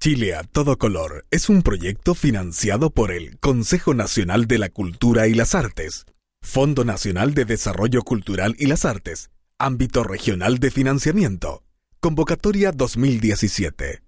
Chile a todo color es un proyecto financiado por el Consejo Nacional de la Cultura y las Artes, Fondo Nacional de Desarrollo Cultural y las Artes, Ámbito Regional de Financiamiento, Convocatoria 2017.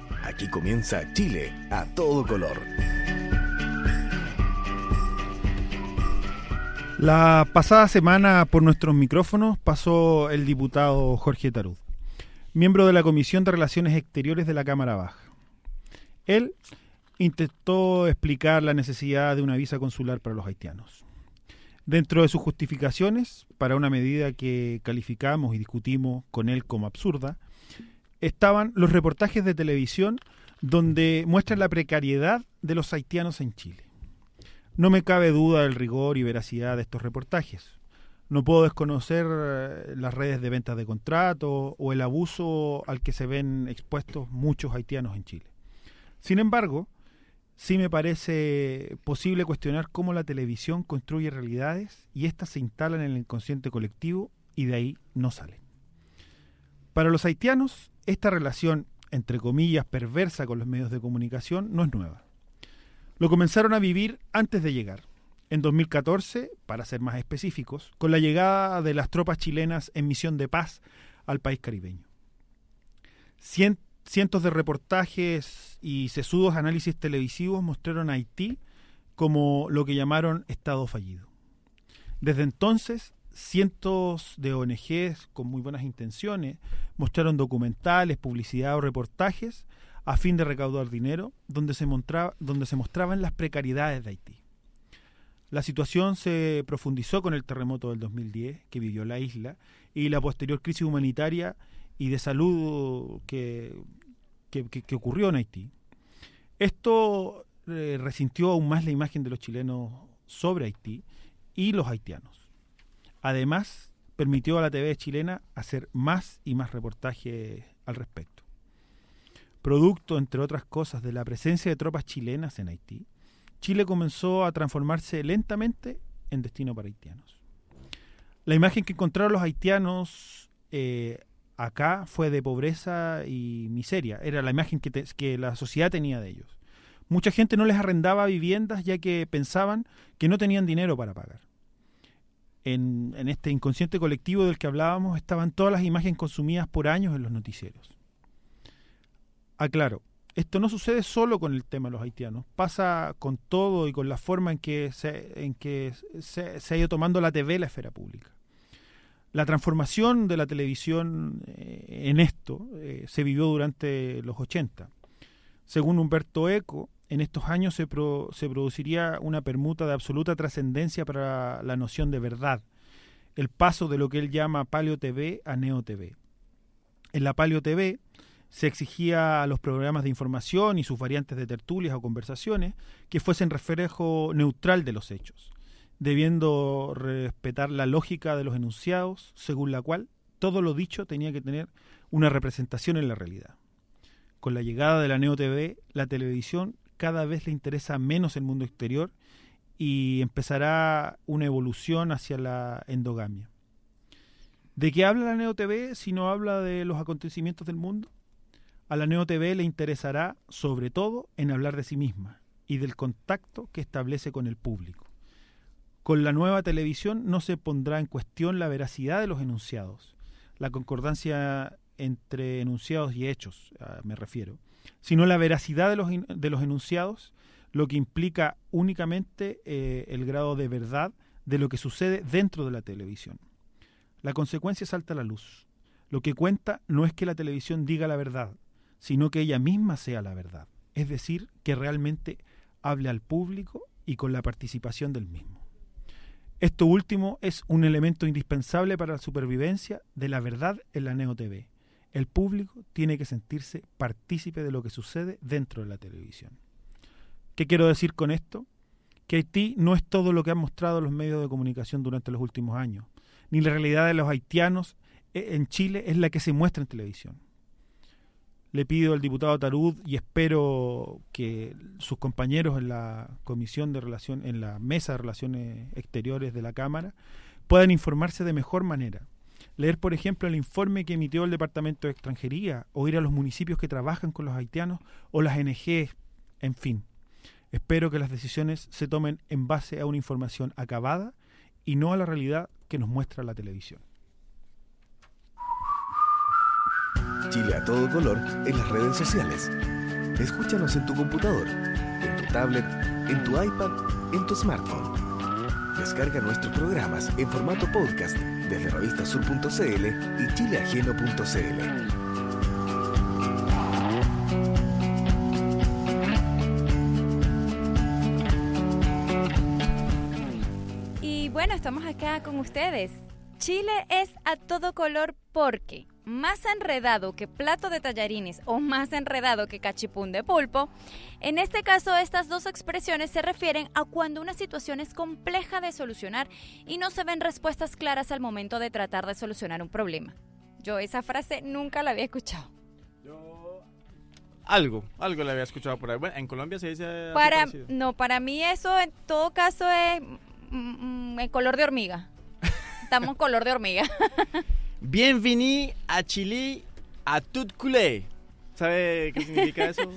Aquí comienza Chile a todo color. La pasada semana por nuestros micrófonos pasó el diputado Jorge Tarud, miembro de la Comisión de Relaciones Exteriores de la Cámara Baja. Él intentó explicar la necesidad de una visa consular para los haitianos. Dentro de sus justificaciones, para una medida que calificamos y discutimos con él como absurda, estaban los reportajes de televisión donde muestran la precariedad de los haitianos en Chile. No me cabe duda del rigor y veracidad de estos reportajes. No puedo desconocer eh, las redes de ventas de contratos o el abuso al que se ven expuestos muchos haitianos en Chile. Sin embargo, sí me parece posible cuestionar cómo la televisión construye realidades y éstas se instalan en el inconsciente colectivo y de ahí no salen. Para los haitianos, esta relación, entre comillas, perversa con los medios de comunicación no es nueva lo comenzaron a vivir antes de llegar. En 2014, para ser más específicos, con la llegada de las tropas chilenas en misión de paz al país caribeño. cientos de reportajes y sesudos análisis televisivos mostraron a Haití como lo que llamaron Estado fallido. Desde entonces, cientos de ONGs con muy buenas intenciones mostraron documentales, publicidad o reportajes a fin de recaudar dinero, donde se, mostraban las precariedades de Haití. La situación se profundizó con el terremoto del 2010 que vivió la isla y la posterior crisis humanitaria y de salud que, que, ocurrió en Haití. Esto eh, resintió aún más la imagen de los chilenos sobre Haití y los haitianos. Además, permitió a la TV chilena hacer más y más reportajes al respecto producto, entre otras cosas, de la presencia de tropas chilenas en Haití, Chile comenzó a transformarse lentamente en destino para haitianos. La imagen que encontraron los haitianos eh, acá fue de pobreza y miseria. Era la imagen que, que la sociedad tenía de ellos. Mucha gente no les arrendaba viviendas ya que pensaban que no tenían dinero para pagar. En, este inconsciente colectivo del que hablábamos estaban todas las imágenes consumidas por años en los noticieros. Aclaro, esto no sucede solo con el tema de los haitianos, pasa con todo y con la forma en que se, en que se, ha ido tomando la TV la esfera pública. La transformación de la televisión eh, en esto eh, se vivió durante los 80. Según Humberto Eco, en estos años se, produciría una permuta de absoluta trascendencia para la noción de verdad, el paso de lo que él llama Paleo TV a Neo TV. En la Paleo TV, se exigía a los programas de información y sus variantes de tertulias o conversaciones que fuesen reflejo neutral de los hechos, debiendo respetar la lógica de los enunciados, según la cual todo lo dicho tenía que tener una representación en la realidad. Con la llegada de la Neo TV, la televisión cada vez le interesa menos el mundo exterior y empezará una evolución hacia la endogamia. ¿De qué habla la Neo TV si no habla de los acontecimientos del mundo? A la Neo TV le interesará sobre todo en hablar de sí misma y del contacto que establece con el público. Con la nueva televisión no se pondrá en cuestión la veracidad de los enunciados, la concordancia entre enunciados y hechos, me refiero, sino la veracidad de los, de los enunciados, lo que implica únicamente eh, el grado de verdad de lo que sucede dentro de la televisión. La consecuencia salta a la luz. Lo que cuenta no es que la televisión diga la verdad, sino que ella misma sea la verdad. Es decir, que realmente hable al público y con la participación del mismo. Esto último es un elemento indispensable para la supervivencia de la verdad en la Neo TV. El público tiene que sentirse partícipe de lo que sucede dentro de la televisión. ¿Qué quiero decir con esto? Que Haití no es todo lo que han mostrado los medios de comunicación durante los últimos años, ni la realidad de los haitianos eh, en Chile es la que se muestra en televisión. Le pido al diputado Tarud y espero que sus compañeros en la comisión de relación, en la mesa de relaciones exteriores de la Cámara, puedan informarse de mejor manera. Leer, por ejemplo, el informe que emitió el Departamento de Extranjería, o ir a los municipios que trabajan con los haitianos, o las NG, en fin. Espero que las decisiones se tomen en base a una información acabada y no a la realidad que nos muestra la televisión. Chile a todo color en las redes sociales. Escúchanos en tu computador, en tu tablet, en tu iPad, en tu smartphone. Descarga nuestros programas en formato podcast desde revistasur.cl y chileajeno.cl. Y bueno, estamos acá con ustedes. Chile es a todo color porque más enredado que plato de tallarines o más enredado que cachipún de pulpo, en este caso estas dos expresiones se refieren a cuando una situación es compleja de solucionar y no se ven respuestas claras al momento de tratar de solucionar un problema. Yo esa frase nunca la había escuchado. Yo algo, algo le había escuchado por ahí. Bueno, en Colombia se dice Para no, para mí eso en todo caso es mm, mm, en color de hormiga. Estamos en color de hormiga. Bienvenue a Chile a tout culé. ¿Sabe qué significa eso?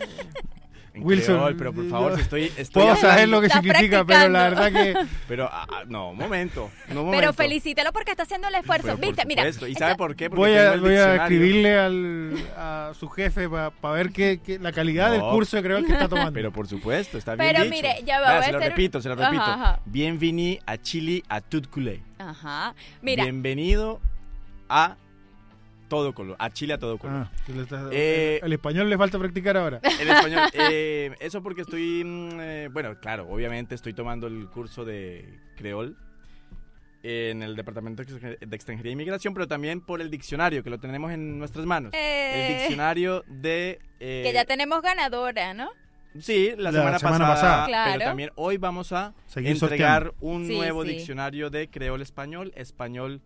En Wilson, creol, pero por favor, si estoy, estoy Puedo saber lo que significa, pero la verdad que Pero, ah, ah, no, un momento, no, un Pero momento. felicítalo porque está haciendo el esfuerzo. Pero por ¿Viste? Mira, supuesto. ¿Y sabe por qué? Porque voy tengo a, el voy a diccionario. escribirle al, a su jefe para ver qué, qué- la calidad del curso de creol que está tomando. Pero por supuesto, está bien Pero dicho. mire, ya va, Vea, voy a se lo hacer- repito, se lo repito. ajá. Bienvenue a Chile a tout culé. Ajá. Mira, Bienvenido a todo color, a Chile a todo color. Ah, que le está- Eh, el español le falta practicar ahora. En español. eh, eso porque estoy, mm, eh, bueno, claro, obviamente estoy tomando el curso de creol en el Departamento de Extranjería e Inmigración, pero también por el diccionario que lo tenemos en nuestras manos. eh, El diccionario de... eh, que ya tenemos ganadora, ¿no? Sí, la, La semana, semana pasada, pasada. Claro. pero también hoy vamos a Seguir entregar sorteando. un Sí, nuevo sí. diccionario de creol español, español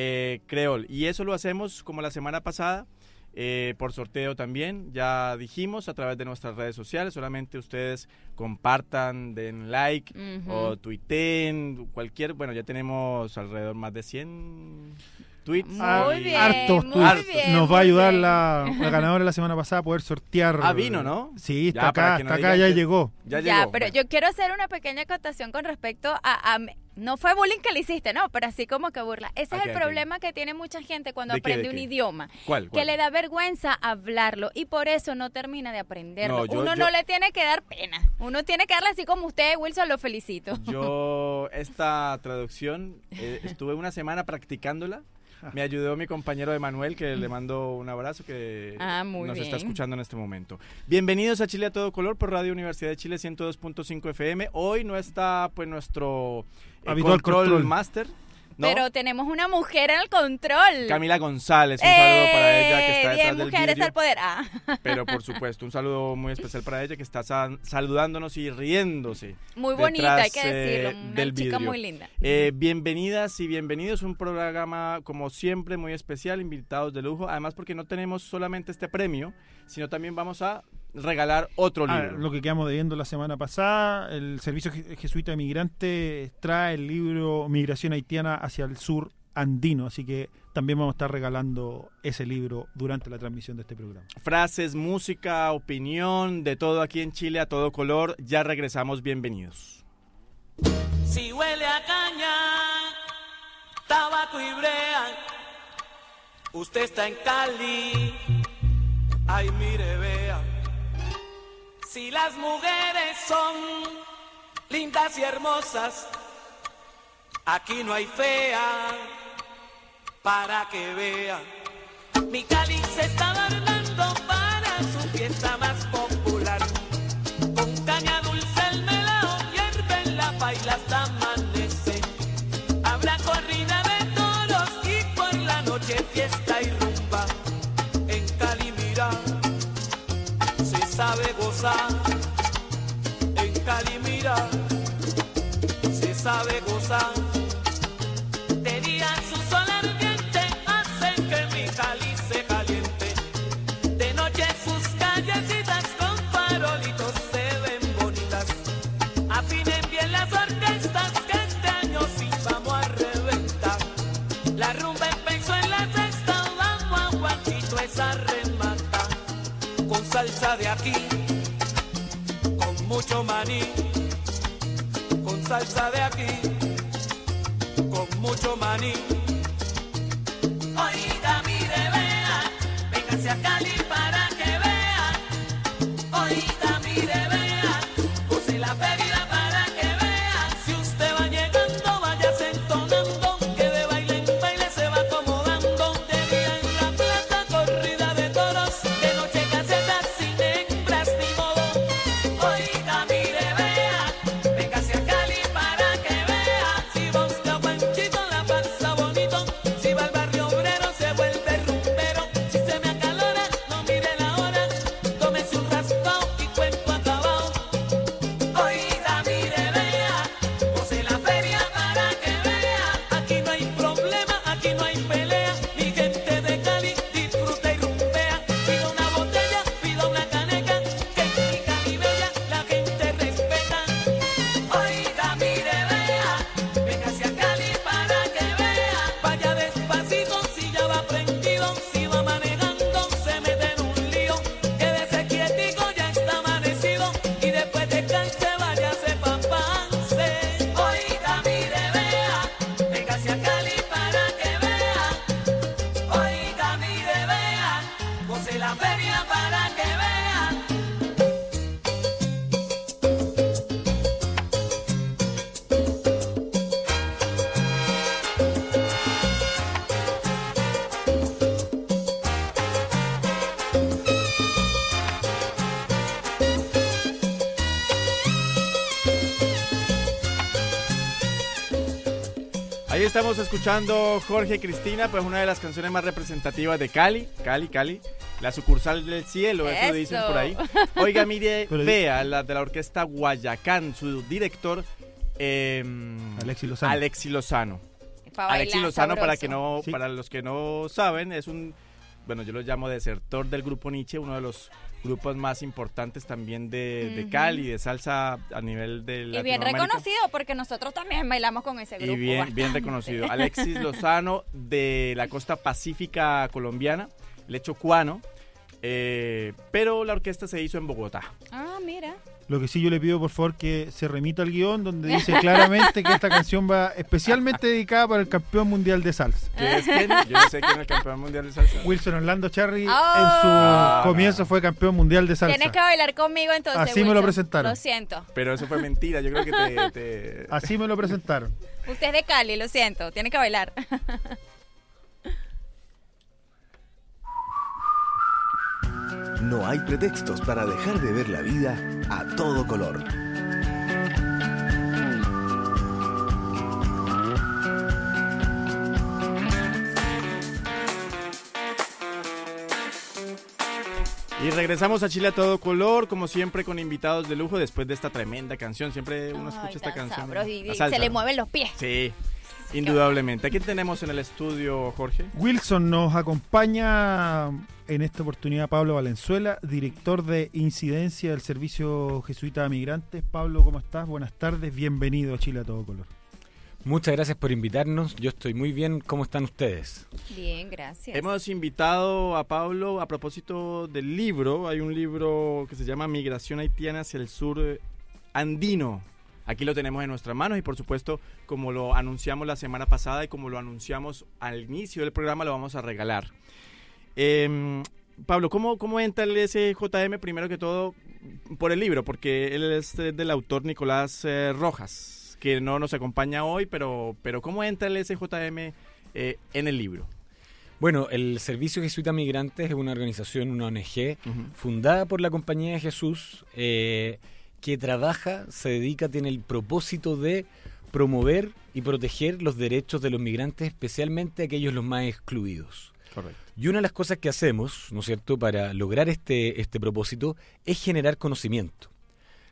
eh, creol. Y eso lo hacemos como la semana pasada, eh, por sorteo también. Ya dijimos a través de nuestras redes sociales, solamente ustedes compartan, den like o tuiteen, cualquier, bueno, ya tenemos alrededor más de 100 tweets. Muy Ah, y- bien, hartos muy tweets. bien, Nos va a muy ayudar la, la ganadora la semana pasada a poder sortear. Ah, vino, ¿no? Sí, está Ya, acá, no está acá, digan ya que- llegó. Ya, Ya, llegó. pero Bueno. yo quiero hacer una pequeña acotación con respecto a, a- No fue bullying que le hiciste, no, pero así como que burla. Ese es el problema que tiene mucha gente cuando ¿De qué, aprende de un qué? idioma. ¿Cuál? Que le da vergüenza hablarlo y por eso no termina de aprenderlo. No, yo- Uno yo- no le tiene que dar pena. Uno tiene que darle así como usted, Wilson, lo felicito. Yo esta traducción eh, estuve una semana practicándola. Me ayudó mi compañero Emanuel, que le mando un abrazo, que Ah, muy nos está escuchando en este momento. Bienvenidos a Chile a todo color por Radio Universidad de Chile 102.5 FM. Hoy no está pues nuestro eh, Habitual control, control. master, ¿no? Pero tenemos una mujer en el control. Camila González, un saludo para ella que está Eh, detrás Bien, del mujeres vidrio. al poder. Ah. Pero por supuesto, un saludo muy especial para ella que está sa- saludándonos y riéndose. Muy bonita, hay que eh, decirlo. Una del chica vidrio. muy linda. Eh, bienvenidas y bienvenidos. Un programa, como siempre, muy especial, invitados de lujo. Además, porque no tenemos solamente este premio, sino también vamos a regalar otro Ah, libro. lo que quedamos debiendo la semana pasada, el Servicio Je- Jesuita de Migrantes trae el libro Migración Haitiana hacia el Sur Andino, así que también vamos a estar regalando ese libro durante la transmisión de este programa. Frases, música, opinión, de todo aquí en Chile, a todo color. Ya regresamos, bienvenidos. Si huele a caña, tabaco y brea, usted está en Cali, ay mire vea. Si las mujeres son lindas y hermosas, aquí no hay fea para que vea. Mi Cali se En Cali mira, se sabe gozar. Estamos escuchando Jorge Cristina, pues una de las canciones más representativas de Cali, Cali, Cali, la sucursal del cielo, eso, Eso. dicen por ahí. Oiga, mire, vea, la de la orquesta Guayacán, su director, eh, Alexi Lozano. Alexi Lozano. Pa' Alexi Lozano, para que no, Sí. para los que no saben, es un, bueno, yo lo llamo desertor del grupo Nietzsche, uno de los grupos más importantes también de, de Ujú. Cali, de salsa a nivel de Y bien reconocido porque nosotros también bailamos con ese grupo. Y bien, reconocido. Alexis Lozano de la costa pacífica colombiana, Lecho Cuano. eh, pero la orquesta se hizo en Bogotá. Ah, mira. Lo que sí yo le pido, por favor, que se remita al guion donde dice claramente que esta canción va especialmente dedicada para el campeón mundial de salsa. ¿Qué es quién? Yo no sé quién es el campeón mundial de salsa. Wilson Orlando Charry Oh. en su Ah, comienzo no. fue campeón mundial de salsa. Tienes que bailar conmigo entonces. Así me lo presentaron. Lo siento. Pero eso fue mentira. Yo creo que te. te- Así me lo presentaron. Usted es de Cali, lo siento. Tiene que bailar. No hay pretextos para dejar de ver la vida a todo color. Y regresamos a Chile a todo color, como siempre, con invitados de lujo después de esta tremenda canción. Siempre uno escucha Ay, esta canción. sabroso, y- La y salsa, se le mueven los pies. Sí, indudablemente. ¿A quién tenemos en el estudio, Jorge? Wilson nos acompaña en esta oportunidad Pablo Valenzuela, director de incidencia del Servicio Jesuita a Migrantes. Pablo, ¿cómo estás? Buenas tardes, bienvenido a Chile a todo color. Muchas gracias por invitarnos. Yo estoy muy bien. ¿Cómo están ustedes? Bien, gracias. Hemos invitado a Pablo a propósito del libro. Hay un libro que se llama Migración haitiana hacia el sur andino. Aquí lo tenemos en nuestras manos y por supuesto, como lo anunciamos la semana pasada y como lo anunciamos al inicio del programa, lo vamos a regalar. Em, Pablo, ¿cómo, ¿cómo entra el SJM primero que todo por el libro? Porque él es eh, del autor Nicolás eh, Rojas, que no nos acompaña hoy, pero, pero ¿cómo entra el SJM eh, en el libro? Bueno, el Servicio Jesuita Migrantes es una organización, una ONG, fundada por la Compañía de Jesús, eh, que trabaja, se dedica, tiene el propósito de promover y proteger los derechos de los migrantes, especialmente aquellos los más excluidos. Correcto. Y una de las cosas que hacemos, ¿no es cierto?, para lograr este, este propósito es generar conocimiento.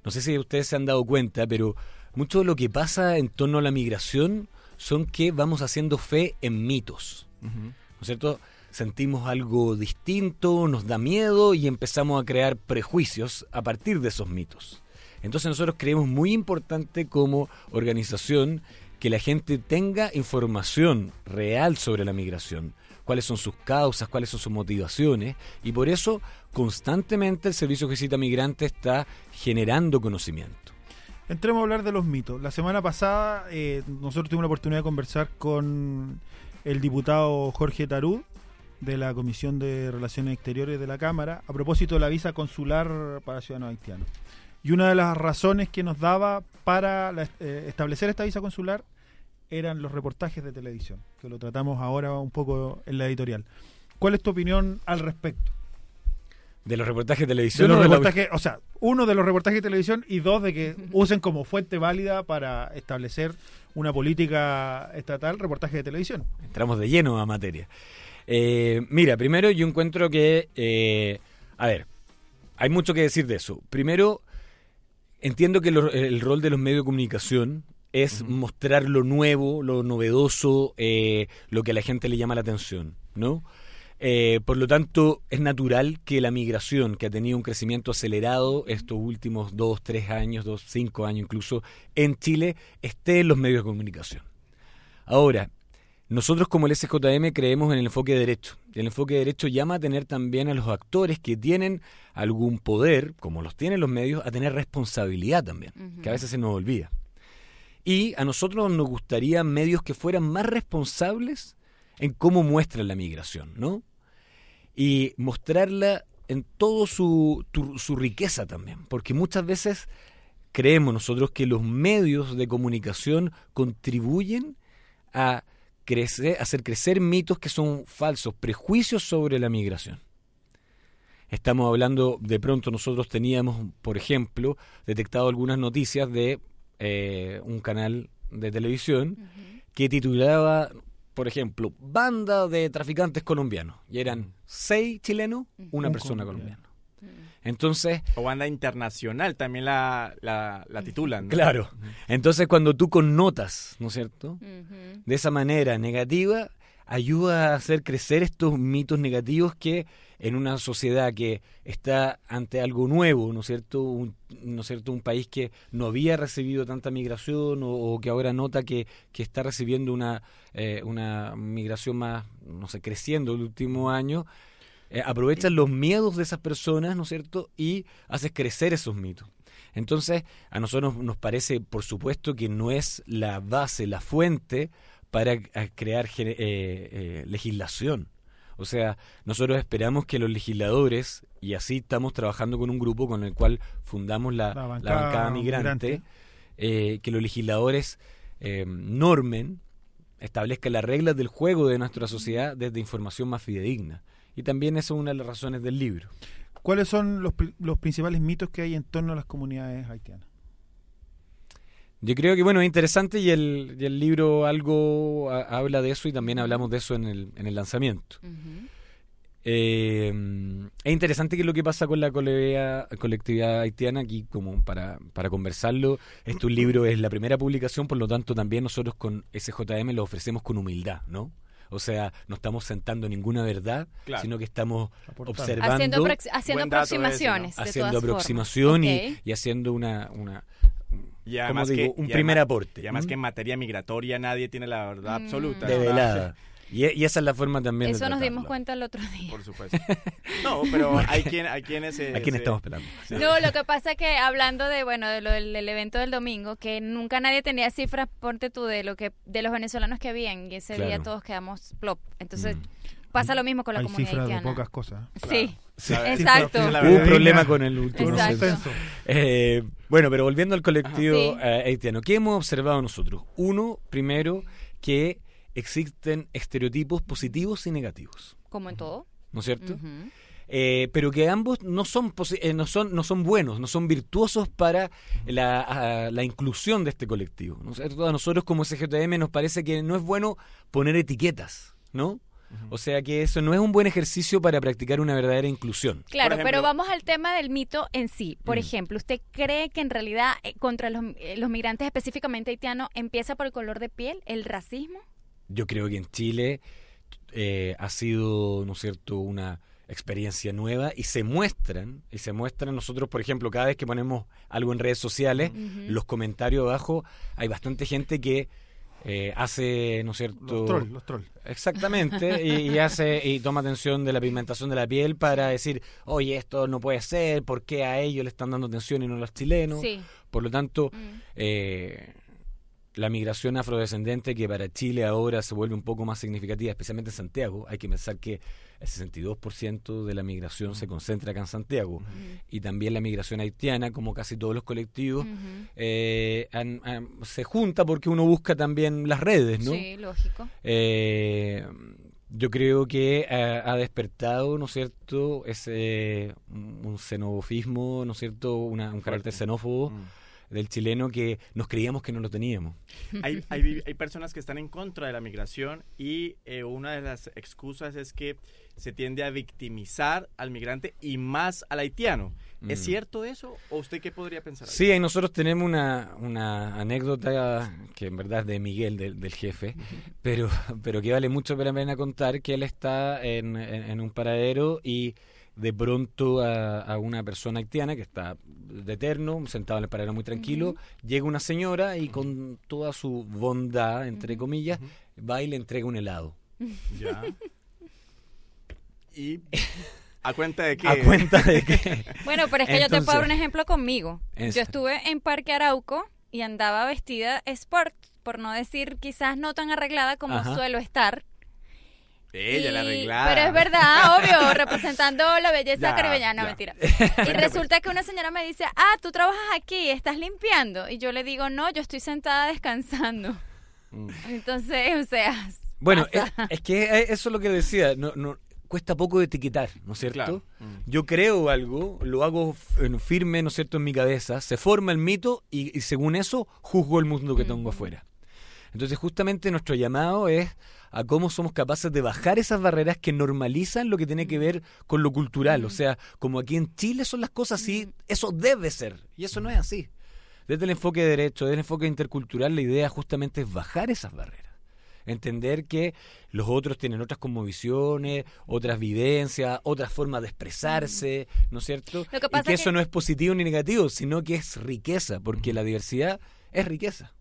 No sé si ustedes se han dado cuenta, pero mucho de lo que pasa en torno a la migración son que vamos haciendo fe en mitos. ¿No es cierto? Sentimos algo distinto, nos da miedo y empezamos a crear prejuicios a partir de esos mitos. Entonces nosotros creemos muy importante como organización que la gente tenga información real sobre la migración, cuáles son sus causas, cuáles son sus motivaciones, y por eso constantemente el Servicio de Visita Migrante está generando conocimiento. Entremos a hablar de los mitos. La semana pasada eh, nosotros tuvimos la oportunidad de conversar con el diputado Jorge Tarud de la Comisión de Relaciones Exteriores de la Cámara a propósito de la visa consular para ciudadanos haitianos. Y una de las razones que nos daba para la- eh, establecer esta visa consular eran los reportajes de televisión, que lo tratamos ahora un poco en la editorial. ¿Cuál es tu opinión al respecto? De los reportajes de televisión. los o de la- reportajes, o sea, uno de los reportajes de televisión y dos de que usen como fuente válida para establecer una política estatal reportaje de televisión. Entramos de lleno a materia. Eh, mira, primero yo encuentro que, eh, a ver, hay mucho que decir de eso. Primero, entiendo que lo- el rol de los medios de comunicación es mostrar lo nuevo, lo novedoso, eh, lo que a la gente le llama la atención, ¿no? Eh, por lo tanto, es natural que la migración, que ha tenido un crecimiento acelerado estos últimos dos, tres años, dos, cinco años incluso, en Chile, esté en los medios de comunicación. Ahora, nosotros como el SJM creemos en el enfoque de derecho. Y el enfoque de derecho llama a tener también a los actores que tienen algún poder, como los tienen los medios, a tener responsabilidad también, que a veces se nos olvida. Y a nosotros nos gustaría medios que fueran más responsables en cómo muestran la migración, ¿no? Y mostrarla en todo su, su riqueza también, porque muchas veces creemos nosotros que los medios de comunicación contribuyen a crecer, hacer crecer mitos que son falsos, prejuicios sobre la migración. Estamos hablando, de pronto nosotros teníamos, por ejemplo, detectado algunas noticias de eh, un canal de televisión que titulaba, por ejemplo, Banda de traficantes colombianos. Y eran seis chilenos, una Un persona colombiano. colombiana. Entonces, O banda internacional también la, la, la titulan. ¿no? claro, entonces cuando tú connotas, ¿no es cierto? De esa manera negativa ayuda a hacer crecer estos mitos negativos que en una sociedad que está ante algo nuevo, ¿no es cierto? Un, ¿no es cierto? un país que no había recibido tanta migración o, o que ahora nota que, que está recibiendo una, eh, una migración más, no sé, creciendo el último año, eh, aprovechas los miedos de esas personas, ¿no es cierto? Y haces crecer esos mitos. Entonces, a nosotros nos parece, por supuesto, que no es la base, la fuente para crear eh, eh, legislación. O sea, nosotros esperamos que los legisladores, y así estamos trabajando con un grupo con el cual fundamos la, La la bancada migrante. eh, que los legisladores eh, normen, establezcan las reglas del juego de nuestra sociedad desde información más fidedigna. Y también esa es una de las razones del libro. ¿Cuáles son los, los principales mitos que hay en torno a las comunidades haitianas? Yo creo que bueno, es interesante y el, y el libro algo ha- habla de eso y también hablamos de eso en el, en el lanzamiento. Eh, es interesante que lo que pasa con la colectividad, colectividad haitiana, aquí como para, para conversarlo, este un libro es la primera publicación, por lo tanto también nosotros con SJM lo ofrecemos con humildad, ¿no? O sea, no estamos sentando ninguna verdad, Claro. sino que estamos Aportando. observando, Haciendo, ese, ¿no? aproximaciones. haciendo aproximación y, haciendo una, una Y ¿cómo además digo? que- un y primer además- aporte. Y además ¿Mm? que en materia migratoria nadie tiene la verdad Mm. absoluta. de ¿verdad? velada. Y, y esa es la forma también de Eso nos dimos cuenta el otro día. Por supuesto. No, pero hay quien, hay quienes... eh, ¿A quién estamos esperando? sí. No, lo que pasa es que hablando de bueno de lo del, del evento del domingo, que nunca nadie tenía cifras, ponte tú de lo que de los venezolanos que habían y ese día todos quedamos plop. Entonces Mm. pasa lo mismo con la Hay comunidad cifras de haitiana. pocas cosas. Sí, Sí. Exacto. Hubo un problema con el último Exacto. censo. Eh, bueno, pero volviendo al colectivo. Sí. eh, haitiano, ¿qué hemos observado nosotros? Uno, primero, que existen estereotipos positivos y negativos, Como en todo. ¿no es cierto? Eh, pero que ambos no son, posi- eh, no, son, no son buenos, no son virtuosos para la, a- la inclusión de este colectivo. ¿no es cierto? A nosotros como SGTM nos parece que no es bueno poner etiquetas, ¿no? O sea que eso no es un buen ejercicio para practicar una verdadera inclusión. Claro, ejemplo- pero vamos al tema del mito en sí. Por Mm. ejemplo, ¿usted cree que en realidad eh, contra los, eh, los migrantes, específicamente haitianos, empieza por el color de piel, el racismo? Yo creo que en Chile eh, ha sido, ¿no es cierto?, una experiencia nueva y se muestran, y se muestran nosotros, por ejemplo, cada vez que ponemos algo en redes sociales, los comentarios abajo, hay bastante gente que eh, hace, ¿no es cierto? Los trolls, los trolls. Exactamente, y, y hace y toma atención de la pigmentación de la piel para decir, oye, esto no puede ser, ¿por qué a ellos le están dando atención y no a los chilenos? Sí. Por lo tanto, Mm. eh, la migración afrodescendente que para Chile ahora se vuelve un poco más significativa, especialmente en Santiago, hay que pensar que el 62% de la migración se concentra acá en Santiago y también la migración haitiana, como casi todos los colectivos, eh, han- han- se junta porque uno busca también las redes, ¿no? Sí, lógico. Eh, yo creo que ha, ha despertado, ¿no es cierto?, ese un un xenofismo, ¿no es cierto?, Una- un carácter xenófobo Mm. Del chileno que nos creíamos que no lo teníamos. Hay, hay, hay personas que están en contra de la migración y eh, una de las excusas es que se tiende a victimizar al migrante y más al haitiano. ¿Es Mm. cierto eso o usted qué podría pensar? ahí? Sí, ahí nosotros tenemos una, una anécdota que en verdad es de Miguel, del, del jefe, pero, pero que vale mucho la pena contar, que él está en, en- en un paradero y de pronto a, a una persona haitiana que está de eterno, sentado en el paradero muy tranquilo, llega una señora y con toda su bondad, entre comillas, va y le entrega un helado. Ya. Y a cuenta de que A cuenta de que... Bueno, pero es que yo te puedo dar un ejemplo conmigo. Yo estuve en Parque Arauco y andaba vestida sport, por no decir quizás no tan arreglada como Ajá. suelo estar. Ella la arreglada. Pero es verdad, obvio, representando la belleza Ya, caribeñana, no, ya. mentira. Y resulta que una señora me dice, ah, tú trabajas aquí, estás limpiando. Y yo le digo, no, yo estoy sentada descansando. Mm. Entonces, o sea... Bueno, es, pasa. es que eh, eso es lo que decía, no, no, cuesta poco etiquetar, ¿no es cierto? Claro. Mm. Yo creo algo, lo hago firme, ¿no es cierto?, en mi cabeza, se forma el mito y, y según eso juzgo el mundo que tengo afuera. Entonces justamente nuestro llamado es a cómo somos capaces de bajar esas barreras que normalizan lo que tiene que ver con lo cultural. O sea, como aquí en Chile son las cosas así, eso debe ser. Y eso no es así. Desde el enfoque de derecho, desde el enfoque intercultural, la idea justamente es bajar esas barreras. Entender que los otros tienen otras cosmovisiones, otras vivencias, otras formas de expresarse, ¿no es cierto? Lo que y que es eso no es positivo ni negativo, sino que es riqueza, porque la diversidad es riqueza.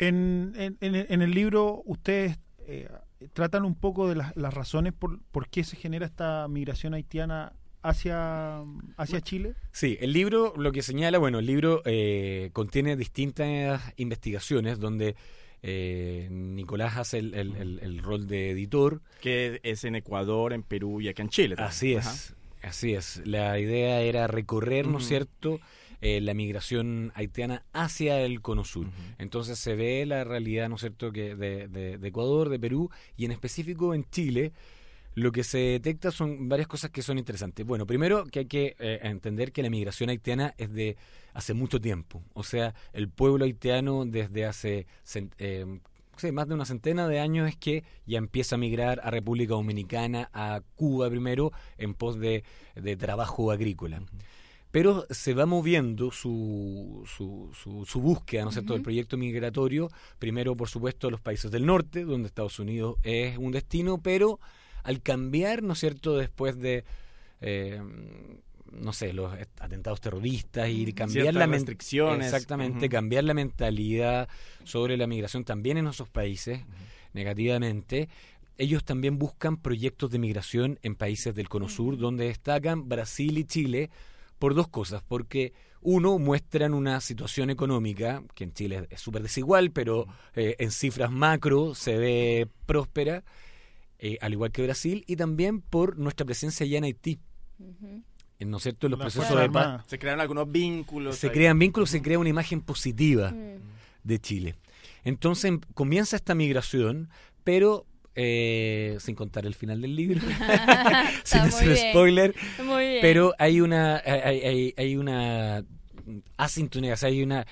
En, en, en el libro ustedes eh, tratan un poco de las, las razones por, por qué se genera esta migración haitiana hacia, hacia Chile. Sí, el libro lo que señala, bueno, el libro eh, contiene distintas investigaciones donde eh, Nicolás hace el, el- el- el rol de editor. Que es en Ecuador, en Perú y acá en Chile. también. Así Ajá. es, así es. La idea era recorrer, ¿no es Ujú. cierto?, eh, la migración haitiana hacia el Cono Sur. Entonces se ve la realidad, ¿no es cierto?, que de, de- de Ecuador, de Perú y en específico en Chile. Lo que se detecta son varias cosas que son interesantes. Bueno, primero que hay que eh, entender que la migración haitiana es de hace mucho tiempo. O sea, el pueblo haitiano desde hace eh, sí, más de una centena de años es que ya empieza a migrar a República Dominicana, a Cuba primero, en pos de, de trabajo agrícola. Pero se va moviendo su, su, su, su búsqueda, ¿no es cierto?, del proyecto migratorio, primero, por supuesto, a los países del norte, donde Estados Unidos es un destino, pero al cambiar, ¿no es cierto?, después de, eh, no sé, los atentados terroristas y cambiar Ciertas la restricciones. Exactamente, cambiar la mentalidad sobre la migración también en esos países, negativamente. Ellos también buscan proyectos de migración en países del Cono Sur, donde destacan Brasil y Chile por dos cosas. Porque, uno, muestran una situación económica, que en Chile es súper desigual, pero eh, en cifras macro se ve próspera, eh, al igual que Brasil, y también por nuestra presencia allá en Haití. ¿No es cierto? En los La procesos de paz. Se crearon algunos vínculos. Se ahí. crean vínculos, se crea una imagen positiva Mm. de Chile. Entonces em- comienza esta migración, pero eh, sin contar el final del libro, sin hacer spoiler, Muy bien. pero hay una hay, hay- hay una asintonía, o sea, hay una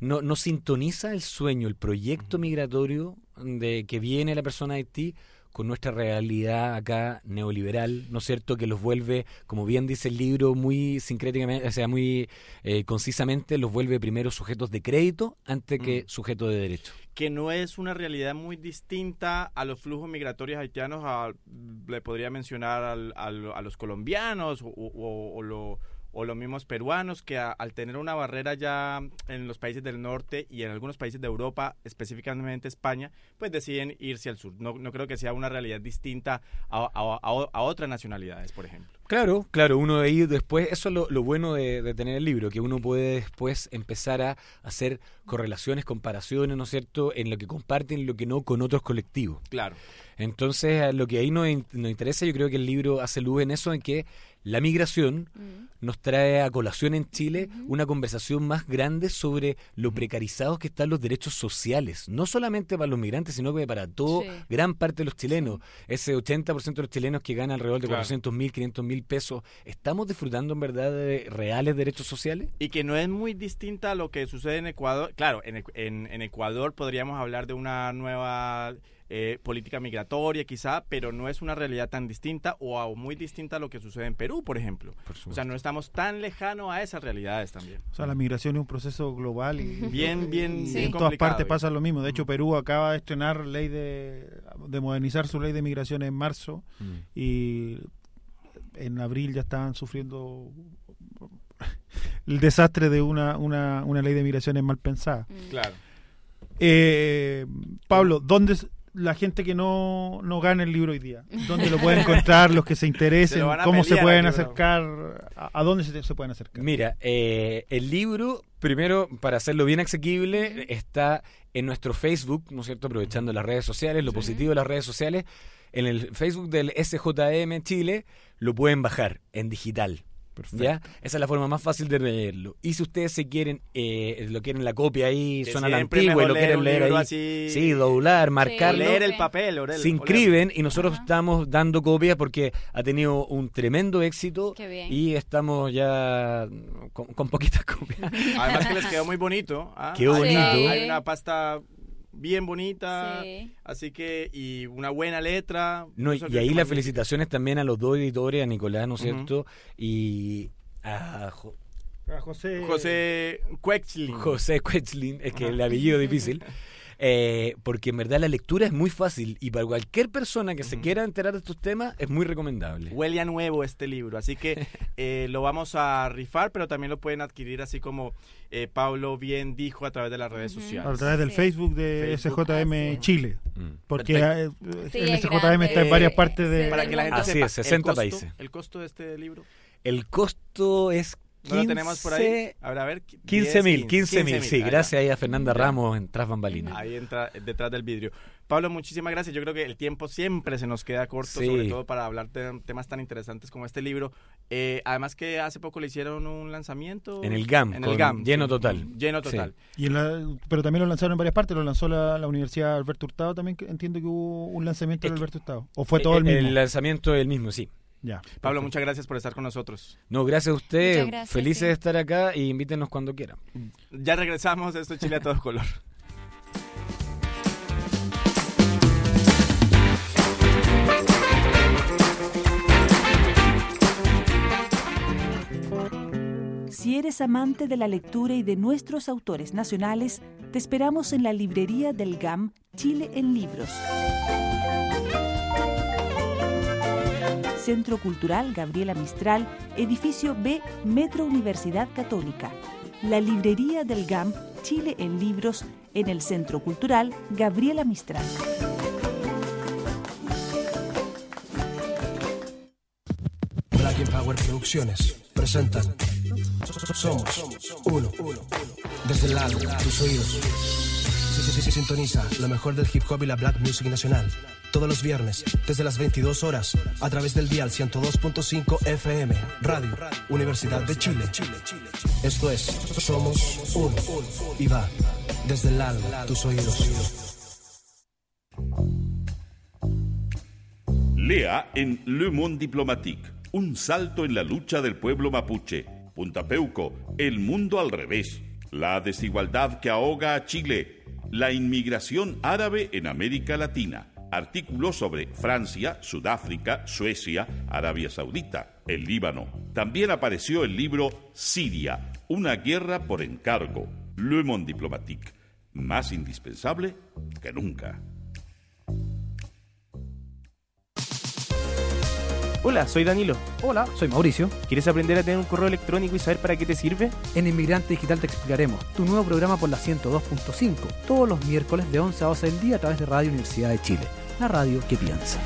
no, no sintoniza el sueño, el proyecto migratorio de que viene la persona de Haití con nuestra realidad acá neoliberal, ¿no es cierto? Que los vuelve, como bien dice el libro, muy sincréticamente, o sea, muy eh, concisamente, los vuelve primero sujetos de crédito antes que Mm. sujetos de derecho. que no es una realidad muy distinta a los flujos migratorios haitianos, a- le podría mencionar al- al- a los colombianos o, o- o lo- o los mismos peruanos, que a- al tener una barrera ya en los países del norte y en algunos países de Europa, específicamente España, pues deciden irse al sur. No, no creo que sea una realidad distinta a, a- otras nacionalidades, por ejemplo. Claro, claro, uno de ahí después, eso es lo, lo bueno de, de tener el libro, que uno puede después empezar a hacer correlaciones, comparaciones, ¿no es cierto?, en lo que comparten y lo que no con otros colectivos. Claro. Entonces, lo que ahí nos, nos interesa, yo creo que el libro hace luz en eso, en que la migración Mm. nos trae a colación en Chile una conversación más grande sobre lo precarizados que están los derechos sociales, no solamente para los migrantes, sino que para todo, Sí. gran parte de los chilenos. Ese 80% de los chilenos que ganan alrededor de Claro. 400 mil, 500 mil pesos, ¿estamos disfrutando en verdad de reales derechos sociales? Y que no es muy distinta a lo que sucede en Ecuador. Claro, en, en- en Ecuador podríamos hablar de una nueva eh, política migratoria quizá, pero no es una realidad tan distinta o a- muy distinta a lo que sucede en Perú, por ejemplo. O sea, no estamos tan lejanos a esas realidades también. O sea, la migración es un proceso global y Bien, bien, Sí. bien en todas partes pasa lo mismo. De hecho, Perú acaba de estrenar ley de, de modernizar su ley de migración en marzo y en abril ya estaban sufriendo el desastre de una, una, una ley de migraciones mal pensada. Mm. Claro. Eh, Pablo, ¿dónde es la gente que no, no gana el libro hoy día? ¿Dónde lo pueden encontrar los que se Se interesen? ¿Cómo se pueden acercar? ¿A, a dónde se, se pueden acercar? Mira, eh, el libro, primero, para hacerlo bien asequible, está en nuestro Facebook, ¿no es cierto? Aprovechando las redes sociales, lo positivo de las redes sociales. En el Facebook del SJM Chile lo pueden bajar en digital. ¿Ya? Esa es la forma más fácil de leerlo. Y si ustedes se quieren, eh, lo quieren la copia ahí, Que suena la antigua y lo quieren leer ahí. así- Sí, doblar, marcarlo. leer el papel, oler- se inscriben y nosotros Ajá. estamos dando copias porque ha tenido un tremendo éxito Qué bien. y estamos ya con, con poquitas copias. Además que les quedó muy bonito. ¿ah? Quedó bonito. Hay una pasta bien bonita. Sí. Así que, y una buena letra. No, y ahí las felicitaciones también a los dos editores, a Nicolás, ¿no es cierto? Y a Jo- A José, José Quexlin. José Quetzlin, es que el apellido es difícil. Eh, porque en verdad la lectura es muy fácil y para cualquier persona que se quiera enterar de estos temas es muy recomendable. Huele a nuevo este libro, así que eh, lo vamos a rifar, pero también lo pueden adquirir así como eh, Pablo bien dijo a través de las redes Ujú. a sociales. través del Sí. Facebook de Facebook. SJM Ah, sí. Chile. Mm. Porque eh, Sí, el es SJM grande. está en varias Eh, partes de... Para que la gente Así sepa, es, 60 el costo, países. El costo de este libro. El costo es ¿No lo tenemos por ahí? 15 A ver, a ver. 15 mil, 10, 15 mil, sí, gracias ahí a Fernanda. Ramos en Tras Bambalinas. Ahí entra detrás del vidrio. Pablo, muchísimas gracias. Yo creo que el tiempo siempre se nos queda corto, Sí. sobre todo para hablar de temas tan interesantes como este libro. Eh, además que hace poco le hicieron un lanzamiento. En el GAM, En el GAM. lleno total. Lleno Sí. total. Y en la- pero también lo lanzaron en varias partes. Lo lanzó la, la Universidad Alberto Hurtado también. que entiendo que hubo un lanzamiento de Alberto Hurtado. ¿O fue todo el mismo? El lanzamiento es el mismo, sí. Ya. Pablo, muchas gracias por estar con nosotros. No, gracias a usted. Gracias, Felices sí. de estar acá y invítenos cuando quieran. Ya regresamos. Esto es Chile a todo color. Si eres amante de la lectura y de nuestros autores nacionales, te esperamos en la librería del GAM Chile en Libros. Centro Cultural Gabriela Mistral, edificio B, Metro Universidad Católica. La librería del GAM Chile en Libros en el Centro Cultural Gabriela Mistral. Black Power Producciones presentan Somos Uno. Desde el lado, tus oídos. Sí, sintoniza lo mejor del hip hop y la black music nacional. Todos los viernes, desde las 22 horas, a través del dial 102.5 FM, Radio, Universidad de Chile. Esto es Somos Uno. Y va desde el alma, tus oídos. Lea en Le Monde Diplomatique, un salto en la lucha del pueblo mapuche. Punta Peuco, el mundo al revés. La desigualdad que ahoga a Chile. La inmigración árabe en América Latina. Artículos sobre Francia, Sudáfrica, Suecia, Arabia Saudita, el Líbano. También apareció el libro Siria, una guerra por encargo, Le Monde Diplomatique, más indispensable que nunca. Hola, soy Danilo. Hola, soy Mauricio. ¿Quieres aprender a tener un correo electrónico y saber para qué te sirve? En Inmigrante Digital te explicaremos tu nuevo programa por la 102.5, todos los miércoles de 11 a 12 del día a través de Radio Universidad de Chile, la radio que piensa.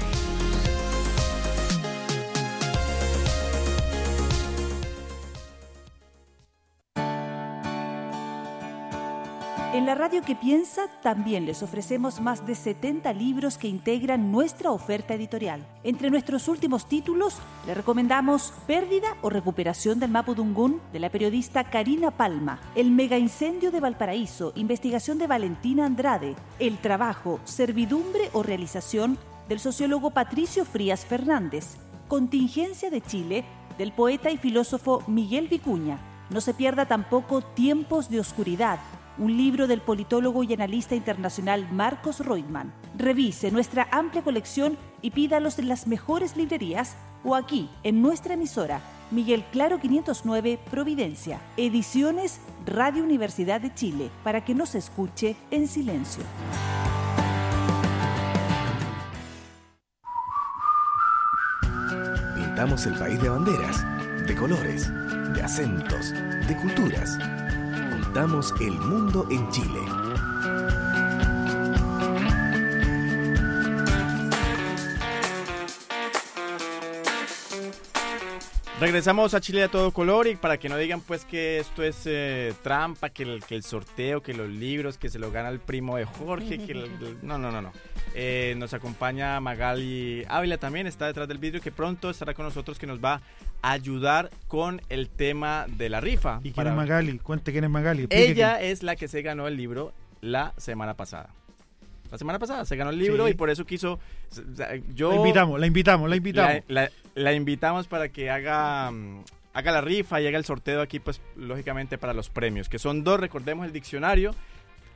Radio que piensa también les ofrecemos más de 70 libros que integran nuestra oferta editorial. Entre nuestros últimos títulos le recomendamos Pérdida o recuperación del Mapudungún de la periodista Karina Palma, El mega incendio de Valparaíso, investigación de Valentina Andrade, El trabajo, servidumbre o realización del sociólogo Patricio Frías Fernández, Contingencia de Chile del poeta y filósofo Miguel Vicuña. No se pierda tampoco Tiempos de Oscuridad un libro del politólogo y analista internacional Marcos Reutemann. Revise nuestra amplia colección y pídalos en las mejores librerías o aquí, en nuestra emisora, Miguel Claro 509 Providencia, Ediciones Radio Universidad de Chile, para que no se escuche en silencio. Pintamos el país de banderas, de colores, de acentos, de culturas. Juntamos el mundo en Chile. Regresamos a Chile a todo color y para que no digan pues que esto es eh, trampa, que el, que el sorteo, que los libros, que se lo gana el primo de Jorge, que el- el- no, no, no, no. Eh, nos acompaña Magali Ávila también, está detrás del vidrio, que pronto estará con nosotros, que nos va a ayudar con el tema de la rifa. ¿Y quién Para- es Magali? Cuente quién es Magali. Ella es la que se ganó el libro la semana pasada. La semana pasada se ganó el libro Sí. y por eso quiso... Yo, La invitamos, la invitamos, la invitamos. la, la- la invitamos para que haga, mm, haga la rifa y haga el sorteo aquí, pues lógicamente para los premios, que son dos, recordemos el diccionario,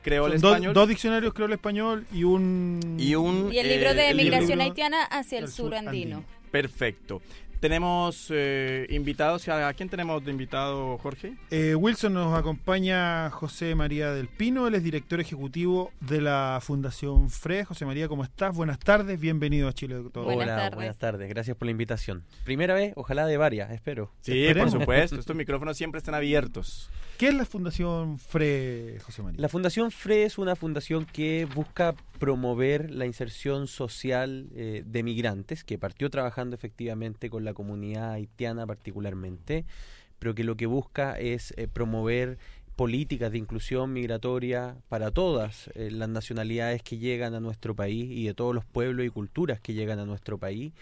creol Son dos- español Dos, diccionarios, creo, el español y un... y un... Y el libro eh, de el migración libro haitiana hacia el sur sur andino. andino. Perfecto. Tenemos eh, invitados, ¿a quién tenemos de invitado, Jorge? Eh, Wilson nos acompaña José María del Pino, él es director ejecutivo de la Fundación FRE. José María, ¿cómo estás? Buenas tardes, bienvenido a Chile. Todo. Buenas Hola, tardes. buenas tardes. Gracias por la invitación. Primera vez, ojalá de varias, espero. Sí, por supuesto, estos micrófonos siempre están abiertos. ¿Qué es la Fundación FRE, José María? La Fundación FRE es una fundación que busca promover la inserción social eh, de migrantes, que partió trabajando efectivamente con la comunidad haitiana particularmente, pero que lo que busca es eh, promover políticas de inclusión migratoria para todas eh, las nacionalidades que llegan a nuestro país y de todos los pueblos y culturas que llegan a nuestro país.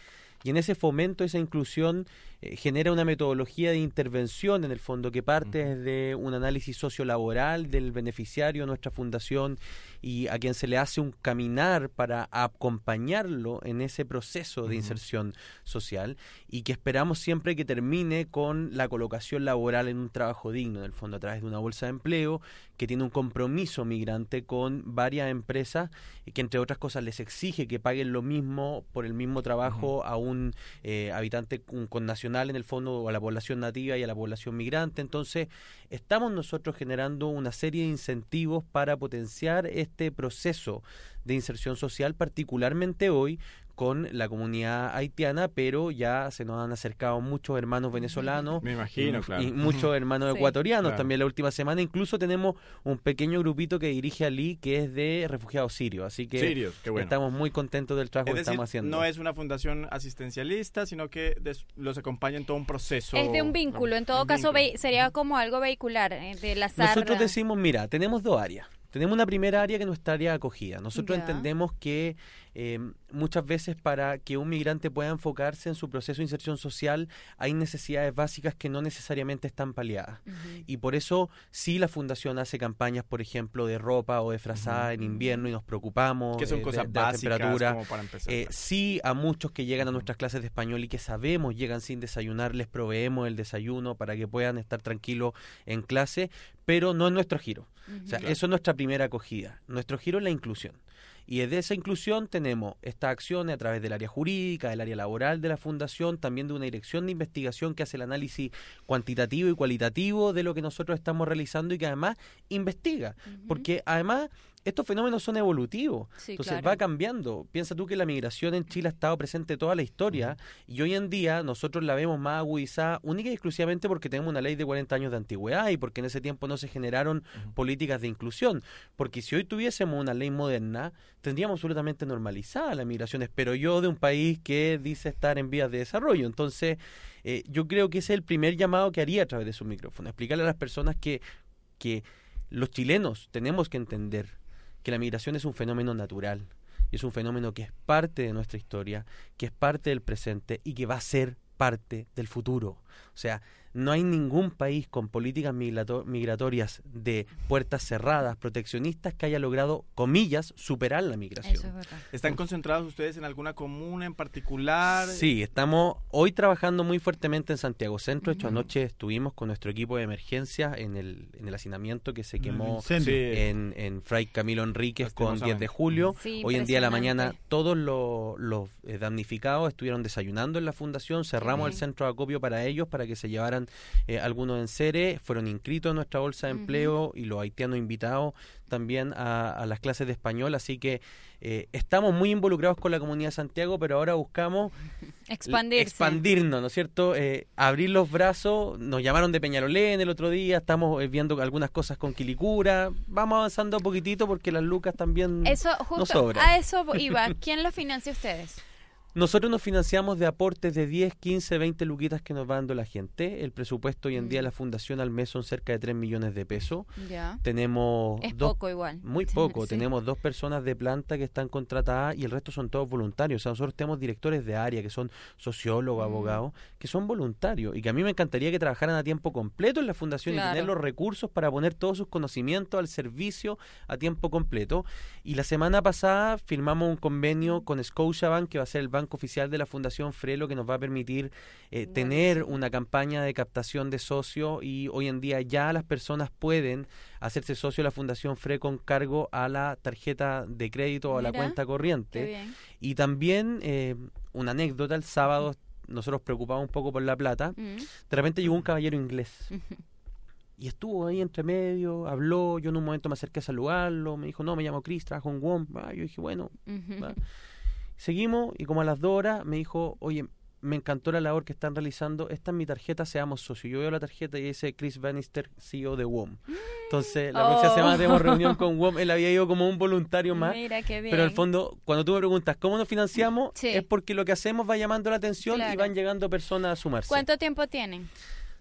Y en ese fomento, esa inclusión eh, genera una metodología de intervención en el fondo que parte desde un análisis sociolaboral del beneficiario nuestra fundación y a quien se le hace un caminar para acompañarlo en ese proceso de inserción social y que esperamos siempre que termine con la colocación laboral en un trabajo digno, en el fondo a través de una bolsa de empleo que tiene un compromiso migrante con varias empresas y que entre otras cosas les exige que paguen lo mismo por el mismo trabajo a un eh, habitante con, con nacional en el fondo o a la población nativa y a la población migrante. Entonces, estamos nosotros generando una serie de incentivos para potenciar este proceso de inserción social, particularmente hoy con la comunidad haitiana, pero ya se nos han acercado muchos hermanos venezolanos Me imagino, y, claro. y muchos hermanos Sí. ecuatorianos Claro. también la última semana. Incluso tenemos un pequeño grupito que dirige Ali, que es de refugiados sirios. Así que Sirios, qué bueno. estamos muy contentos del trabajo Es que decir, estamos haciendo. no es una fundación asistencialista, sino que des- los acompaña en todo un proceso. Es de un vínculo, en todo caso vínculo. sería como algo vehicular, eh, de la zarra. Nosotros decimos, mira, tenemos dos áreas. Tenemos una primera área que es nuestra área de acogida. Nosotros entendemos que eh, muchas veces para que un migrante pueda enfocarse en su proceso de inserción social hay necesidades básicas que no necesariamente están paliadas. Y por eso sí la fundación hace campañas, por ejemplo, de ropa o de frazada en invierno y nos preocupamos Que son eh, de- cosas de, la básicas temperatura. como para empezar. Eh, sí a muchos que llegan a nuestras clases de español y que sabemos llegan sin desayunar, les proveemos el desayuno para que puedan estar tranquilos en clase, pero no es nuestro giro. O sea, eso es nuestra primera acogida. Nuestro giro es la inclusión. Y desde esa inclusión tenemos estas acciones a través del área jurídica, del área laboral de la fundación, también de una dirección de investigación que hace el análisis cuantitativo y cualitativo de lo que nosotros estamos realizando y que además investiga. Porque además estos fenómenos son evolutivos, Sí, entonces claro. va cambiando. Piensa tú que la migración en Chile ha estado presente toda la historia y hoy en día nosotros la vemos más agudizada única y exclusivamente porque tenemos una ley de 40 años de antigüedad y porque en ese tiempo no se generaron políticas de inclusión. Porque si hoy tuviésemos una ley moderna, tendríamos absolutamente normalizada la migración, espero yo, de un país que dice estar en vías de desarrollo. Entonces, eh, yo creo que ese es el primer llamado que haría a través de su micrófono, explicarle a las personas que, que los chilenos tenemos que entender que la migración es un fenómeno natural y es un fenómeno que es parte de nuestra historia, que es parte del presente y que va a ser parte del futuro. O sea, no hay ningún país con políticas migrato- migratorias de puertas cerradas, proteccionistas, que haya logrado, comillas, superar la migración. Eso es verdad. ¿Están concentrados ustedes en alguna comuna en particular? Sí, estamos hoy trabajando muy fuertemente en Santiago Centro. De hecho, anoche estuvimos con nuestro equipo de emergencia en el, en el hacinamiento que se el quemó en, en Fray Camilo Enríquez con 10 de julio. Sí, Hoy en día a la mañana todos los, los, eh, damnificados estuvieron desayunando en la fundación. Cerramos el centro de acopio para ellos para que se llevaran eh, algunos enseres. Fueron inscritos en nuestra bolsa de empleo y los haitianos invitados también a, a las clases de español. Así que eh, estamos muy involucrados con la comunidad de Santiago, pero ahora buscamos Expandirse. expandirnos, ¿no es cierto? Eh, abrir los brazos. Nos llamaron de Peñalolén el otro día, estamos eh, viendo algunas cosas con Quilicura. Vamos avanzando un poquitito porque las lucas también Eso, no justo, sobran. a eso iba. ¿Quién lo financia ustedes? Nosotros nos financiamos de aportes de 10, 15, 20 luquitas que nos va dando la gente. El presupuesto hoy en día de la fundación al mes son cerca de 3 millones de pesos. Ya. Tenemos Es dos poco igual. Muy poco. Sí. Tenemos dos personas de planta que están contratadas y el resto son todos voluntarios. O sea, nosotros tenemos directores de área que son sociólogos, Mm. abogados, que son voluntarios y que a mí me encantaría que trabajaran a tiempo completo en la fundación y tener los recursos para poner todos sus conocimientos al servicio a tiempo completo. Y la semana pasada firmamos un convenio con Scotiabank, que va a ser el banco oficial de la Fundación Frelo, que nos va a permitir eh, tener una campaña de captación de socios y hoy en día ya las personas pueden hacerse socio de la Fundación FRE con cargo a la tarjeta de crédito o a la cuenta corriente. Y también eh, una anécdota, el sábado nosotros preocupamos un poco por la plata, Mm. de repente llegó un caballero inglés y estuvo ahí entre medio, habló, yo en un momento me acerqué a saludarlo, me dijo, no, me llamo Chris, trabajo en WOM, Ah, yo dije, bueno. Seguimos y como a las dos horas me dijo, oye, me encantó la labor que están realizando, esta es mi tarjeta, seamos socios. Yo veo la tarjeta y dice Chris Bannister, CEO de WOM. Entonces, la próxima Oh. semana tenemos reunión con WOM, él había ido como un voluntario más. Mira qué bien. Pero al fondo, cuando tú me preguntas cómo nos financiamos, Sí. es porque lo que hacemos va llamando la atención y van llegando personas a sumarse. ¿Cuánto tiempo tienen?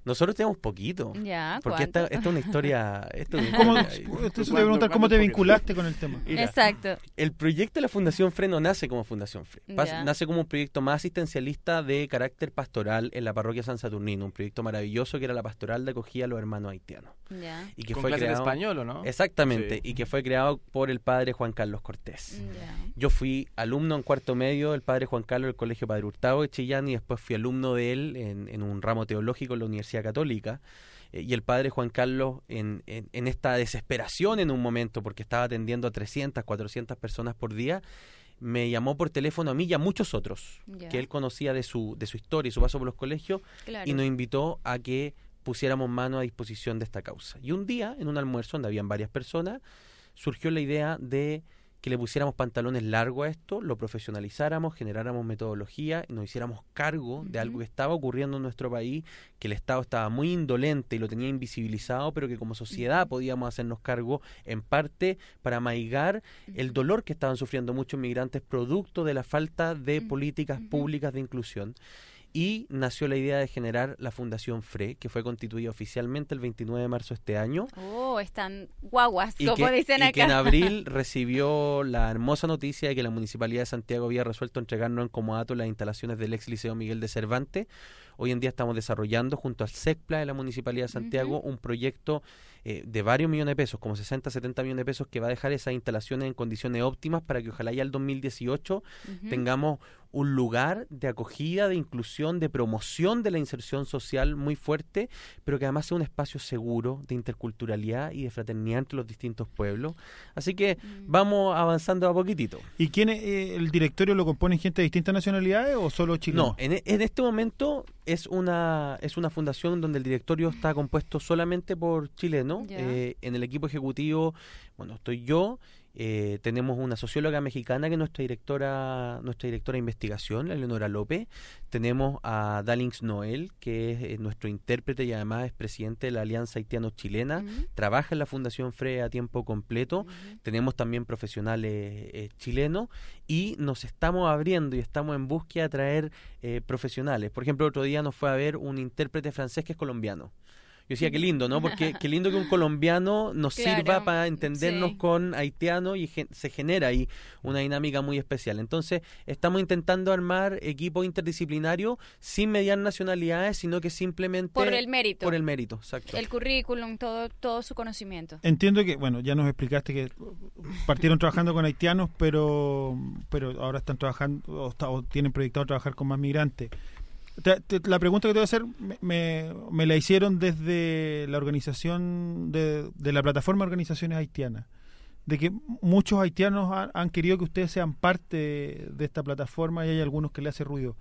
Nosotros tenemos poquito. Ya, Porque esta, esta es una historia. Esto es una ¿Cómo, historia- esto te voy a preguntar, ¿cómo te vinculaste con el tema? Mira, Exacto. El proyecto de la Fundación FRE no nace como Fundación FRE. Ya. Nace como un proyecto más asistencialista de carácter pastoral en la parroquia San Saturnino. Un proyecto maravilloso que era la pastoral de acogida a los hermanos haitianos. Ya. Y que Con fue clase creado, español, ¿o no? Exactamente. Sí. Y que fue creado por el padre Juan Carlos Cortés. Ya. Yo fui alumno en cuarto medio del padre Juan Carlos del Colegio Padre Hurtado de Chillán y después fui alumno de él en, en un ramo teológico en la Universidad Católica. Eh, y el padre Juan Carlos, en, en- en esta desesperación en un momento, porque estaba atendiendo a 300, 400 personas por día, me llamó por teléfono a mí y a muchos otros que él conocía de su, de su historia y su paso por los colegios Claro. y nos invitó a que pusiéramos mano a disposición de esta causa. Y un día, en un almuerzo donde habían varias personas, surgió la idea de que le pusiéramos pantalones largos a esto, lo profesionalizáramos, generáramos metodología y nos hiciéramos cargo de algo que estaba ocurriendo en nuestro país, que el Estado estaba muy indolente y lo tenía invisibilizado, pero que como sociedad podíamos hacernos cargo en parte para maigar el dolor que estaban sufriendo muchos migrantes producto de la falta de políticas públicas de inclusión y nació la idea de generar la Fundación FRE, que fue constituida oficialmente el 29 de marzo de este año. Oh, están guaguas, Y, como que, dicen y acá. que en abril recibió la hermosa noticia de que la Municipalidad de Santiago había resuelto entregarnos en comodato las instalaciones del ex Liceo Miguel de Cervantes. Hoy en día estamos desarrollando junto al SECPLA de la Municipalidad de Santiago un proyecto eh, de varios millones de pesos, como 60, 70 millones de pesos, que va a dejar esas instalaciones en condiciones óptimas para que ojalá ya el 2018 Ujú. tengamos un lugar de acogida, de inclusión, de promoción de la inserción social muy fuerte, pero que además sea un espacio seguro de interculturalidad y de fraternidad entre los distintos pueblos. Así que Mm. vamos avanzando a poquitito. ¿Y quién es, eh, el directorio lo componen gente de distintas nacionalidades o solo chilenos? No, en, en este momento es una es una fundación donde el directorio está compuesto solamente por chilenos. Eh, en el equipo ejecutivo, bueno, estoy yo. Eh, tenemos una socióloga mexicana que es nuestra directora nuestra directora de investigación, la Leonora López. Tenemos a Dalings Noel, que es eh, nuestro intérprete y además es presidente de la Alianza Haitiano-Chilena. Trabaja en la Fundación FRE a tiempo completo. Tenemos también profesionales eh, chilenos y nos estamos abriendo y estamos en búsqueda de traer eh, profesionales. Por ejemplo, otro día nos fue a ver un intérprete francés que es colombiano. Yo decía, qué lindo, ¿no? Porque qué lindo que un colombiano nos Claro, sirva para entendernos sí. con haitiano y gen- se genera ahí una dinámica muy especial. Entonces, estamos intentando armar equipos interdisciplinarios sin mediar nacionalidades, sino que simplemente... Por el mérito. Por el mérito, exacto. El currículum, todo, todo su conocimiento. Entiendo que, bueno, ya nos explicaste que partieron trabajando con haitianos, pero, pero ahora están trabajando o, está- o tienen proyectado trabajar con más migrantes. Te- te- la pregunta que te voy a hacer me, me- me la hicieron desde la organización de, de la plataforma de organizaciones haitianas, de que muchos haitianos han, han querido que ustedes sean parte de esta plataforma y hay algunos que le hace ruido.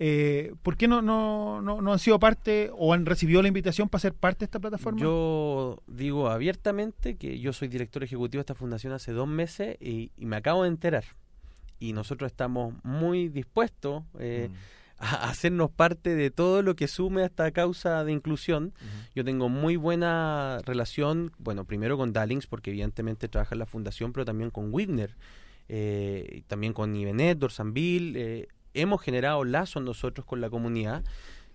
Eh, ¿Por qué no, no, no, no han sido parte o han recibido la invitación para ser parte de esta plataforma? Yo digo abiertamente que yo soy director ejecutivo de esta fundación hace dos meses y, y me acabo de enterar. Y nosotros estamos muy dispuestos eh, a hacernos parte de todo lo que sume a esta causa de inclusión. Yo tengo muy buena relación, bueno, primero con Dallings, porque evidentemente trabaja en la fundación, pero también con Widner, eh, también con Ibenet, Dorsanville. eh, hemos generado lazos nosotros con la comunidad.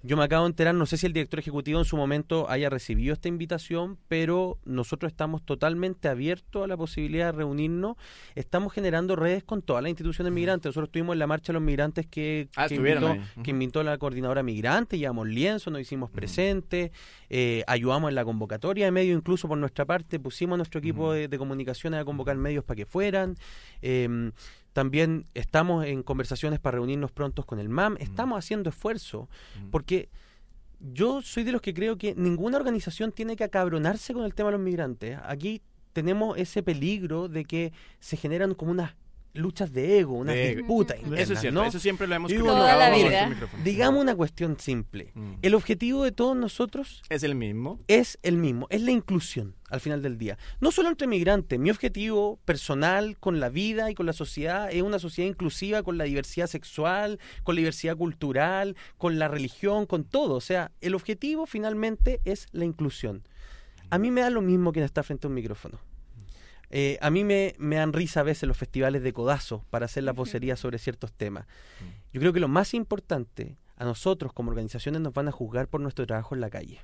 Yo me acabo de enterar, no sé si el director ejecutivo en su momento haya recibido esta invitación, pero nosotros estamos totalmente abiertos a la posibilidad de reunirnos. Estamos generando redes con todas las instituciones migrantes. Nosotros estuvimos en la marcha de los migrantes que, Ah, que invitó, que invitó la coordinadora migrante, llevamos lienzo, nos hicimos presentes, eh, ayudamos en la convocatoria de medios, incluso por nuestra parte, pusimos a nuestro equipo de, de comunicaciones a convocar medios para que fueran. Eh, también estamos en conversaciones para reunirnos prontos con el MAM. Estamos haciendo esfuerzo porque yo soy de los que creo que ninguna organización tiene que acabronarse con el tema de los migrantes. Aquí tenemos ese peligro de que se generan como unas luchas de ego, unas De ego. disputas Eso es cierto, ¿no? eso siempre lo hemos Digo, Toda la vida. micrófonos. Digamos una cuestión simple. El objetivo de todos nosotros Es el mismo. es el mismo, es la inclusión al final del día. No solo entre migrantes, mi objetivo personal con la vida y con la sociedad es una sociedad inclusiva con la diversidad sexual, con la diversidad cultural, con la religión, con todo. O sea, el objetivo finalmente es la inclusión. A mí me da lo mismo quien está frente a un micrófono. Eh, a mí me, me dan risa a veces los festivales de codazo para hacer la vocería sobre ciertos temas. Yo creo que lo más importante, a nosotros como organizaciones nos van a juzgar por nuestro trabajo en la calle.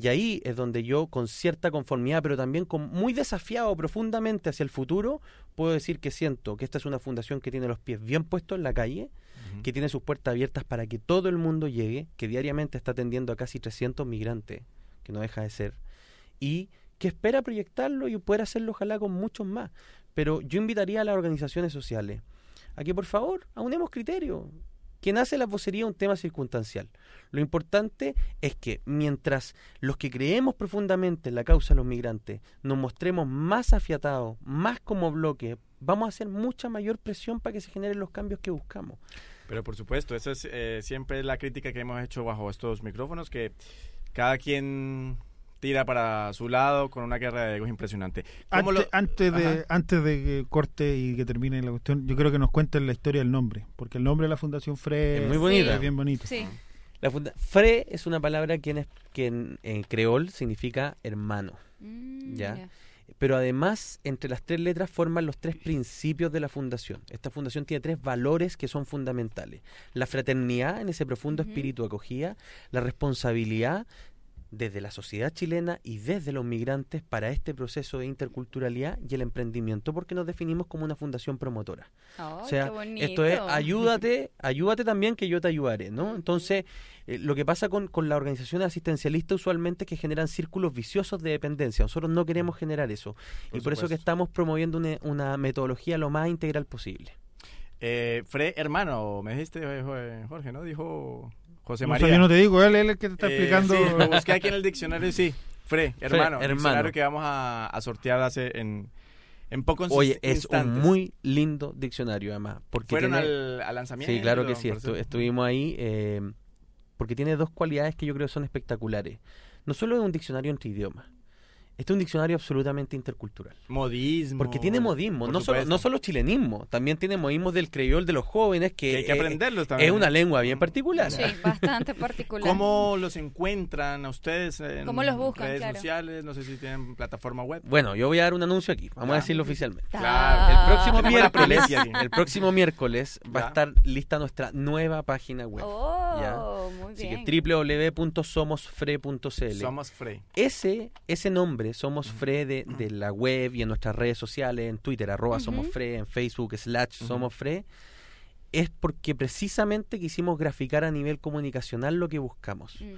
Y ahí es donde yo, con cierta conformidad, pero también con muy desafiado profundamente hacia el futuro, puedo decir que siento que esta es una fundación que tiene los pies bien puestos en la calle, que tiene sus puertas abiertas para que todo el mundo llegue, que diariamente está atendiendo a casi 300 migrantes, que no deja de ser, y que espera proyectarlo y poder hacerlo ojalá con muchos más. Pero yo invitaría a las organizaciones sociales a que por favor aunemos criterios. Quien hace la vocería es un tema circunstancial. Lo importante es que mientras los que creemos profundamente en la causa de los migrantes nos mostremos más afiatados, más como bloque, vamos a hacer mucha mayor presión para que se generen los cambios que buscamos. Pero por supuesto, esa es eh, siempre la crítica que hemos hecho bajo estos micrófonos, que cada quien tira para su lado con una guerra de egos impresionante. ¿Cómo Antes, lo- antes de, Ajá. antes de que corte y que termine la cuestión, yo creo que nos cuenten la historia del nombre, porque el nombre de la Fundación FRE Es muy bonita. es bien bonito. Sí. La funda- Fre es una palabra que en, es- que en, en creol significa hermano. Mm, ¿ya? ya. Pero además, entre las tres letras forman los tres principios de la fundación. Esta fundación tiene tres valores que son fundamentales. La fraternidad en ese profundo espíritu de acogida, la responsabilidad desde la sociedad chilena y desde los migrantes para este proceso de interculturalidad y el emprendimiento, porque nos definimos como una fundación promotora. O sea, qué esto es ayúdate, ayúdate también que yo te ayudaré, ¿no? Entonces, eh, lo que pasa con, con la organización asistencialista usualmente es que generan círculos viciosos de dependencia. Nosotros no queremos generar eso. Por y por eso que estamos promoviendo una, una metodología lo más integral posible. Eh, Fre, hermano, me dijiste eh, Jorge, ¿no? Dijo José No María. sé, yo no te digo, él él es el que te está Eh, explicando. sí, lo busqué aquí en el diccionario y sí. Fre, hermano. hermano. Diccionario que vamos a, a sortear hace en, en pocos Oye, es instantes. un muy lindo diccionario además. Porque ¿Fueron tiene- al, al lanzamiento? Sí, claro que sí, estu- estuvimos ahí eh, porque tiene dos cualidades que yo creo que son espectaculares. No solo es un diccionario entre idiomas, este es un diccionario absolutamente intercultural. Modismo. Porque tiene modismo, por no solo, no solo chilenismo, también tiene modismos del creyol de los jóvenes que, Que hay que eh, aprenderlos es también. una lengua bien particular. Sí, bastante particular. ¿Cómo los encuentran a ustedes en ¿Cómo los buscan? redes Claro. sociales? No sé si tienen plataforma web. Bueno, yo voy a dar un anuncio aquí, vamos a decirlo oficialmente. Claro. El próximo miércoles, el próximo miércoles va a estar lista nuestra nueva página web. Oh, ¿ya? muy Así bien. que www.somosfre.cl. Somos Frey. Ese, ese nombre, Somos Fre, de, de la web y en nuestras redes sociales, en Twitter, arroba Ujú. Somos Fre, en Facebook, slash. Somos Fre, es porque precisamente quisimos graficar a nivel comunicacional lo que buscamos. Mm.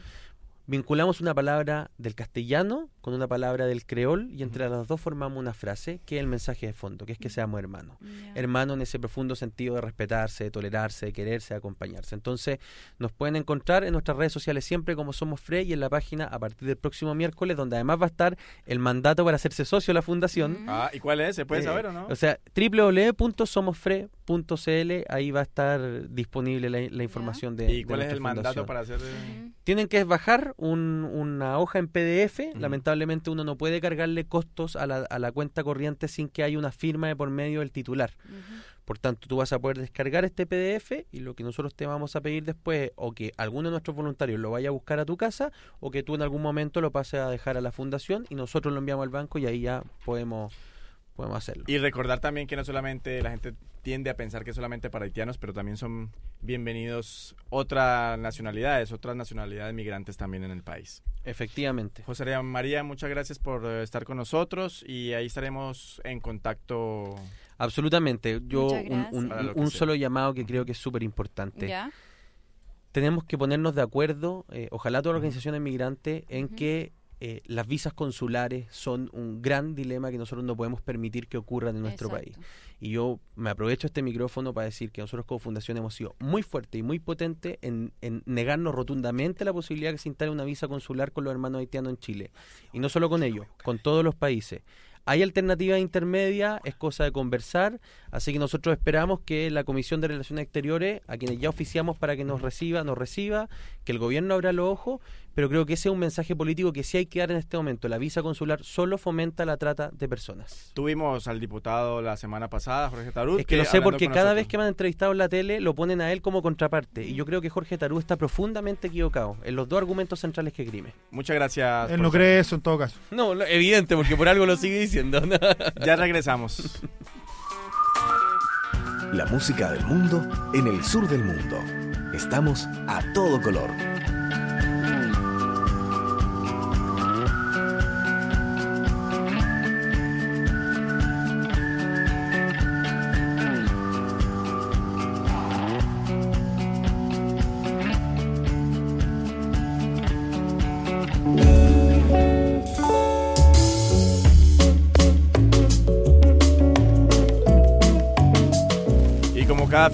Vinculamos una palabra del castellano con una palabra del creol y entre las dos formamos una frase que es el mensaje de fondo, que es que seamos hermanos. Hermanos en ese profundo sentido de respetarse, de tolerarse, de quererse, de acompañarse. Entonces nos pueden encontrar en nuestras redes sociales siempre como Somos Fre y en la página a partir del próximo miércoles donde además va a estar el mandato para hacerse socio de la fundación. Ah, ¿y cuál es? ¿Se puede Eh, saber o no? O sea, www.somosfre.cl, ahí va a estar disponible la, la información de ¿Y de cuál es el mandato para hacer? eh, Tienen que bajar un- una hoja en PDF. Lamentablemente uno no puede cargarle costos a la, a la cuenta corriente sin que haya una firma de por medio del titular. Por tanto, tú vas a poder descargar este PDF y lo que nosotros te vamos a pedir después es o que alguno de nuestros voluntarios lo vaya a buscar a tu casa o que tú en algún momento lo pases a dejar a la fundación y nosotros lo enviamos al banco y ahí ya podemos, podemos hacerlo. Y recordar también que no solamente la gente tiende a pensar que es solamente para haitianos, pero también son bienvenidos otras nacionalidades, otras nacionalidades migrantes también en el país. Efectivamente. José María, muchas gracias por eh, estar con nosotros y ahí estaremos en contacto. Absolutamente. Yo un, sea. solo llamado que creo que es súper importante. Tenemos que ponernos de acuerdo, eh, ojalá todas las organizaciones migrantes, en que eh, las visas consulares son un gran dilema que nosotros no podemos permitir que ocurran en nuestro Exacto. país. Y yo me aprovecho este micrófono para decir que nosotros como fundación hemos sido muy fuertes y muy potentes en, en negarnos rotundamente la posibilidad de que se instale una visa consular con los hermanos haitianos en Chile. Y no solo con ellos, con todos los países. Hay alternativas intermedias, es cosa de conversar, así que nosotros esperamos que la Comisión de Relaciones Exteriores, a quienes ya oficiamos para que nos reciba, nos reciba, que el gobierno abra los ojos, pero creo que ese es un mensaje político que sí hay que dar en este momento. La visa consular solo fomenta la trata de personas. Tuvimos al diputado la semana pasada, Jorge Tarut. Es que lo sé porque cada nosotros. vez que me han entrevistado en la tele lo ponen a él como contraparte. Y yo creo que Jorge Tarú está profundamente equivocado en los dos argumentos centrales que grime. Muchas gracias. Él no cree eso en todo caso. No, lo- evidente, porque por algo lo sigue diciendo. ¿no? Ya regresamos. La música del mundo en el sur del mundo. Estamos a todo color.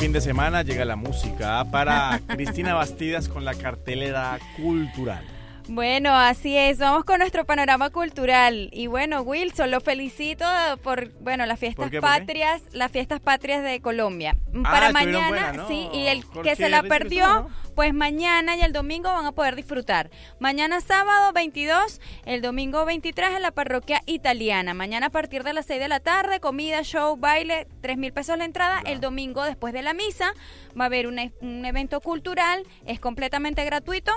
Fin de semana llega la música para Cristina Bastidas con la cartelera cultural. Bueno, así es. Vamos con nuestro panorama cultural. Y bueno, Wilson, lo felicito por, bueno, las fiestas ¿Por qué, por qué? patrias, las fiestas patrias de Colombia. Ah, Para mañana, sí, y el que se la perdió, pues mañana y el domingo van a poder disfrutar. Mañana sábado 22, el domingo 23 en la parroquia italiana. Mañana a partir de las 6 de la tarde, comida, show, baile, 3 mil pesos la entrada. El domingo después de la misa va a haber un, un evento cultural, es completamente gratuito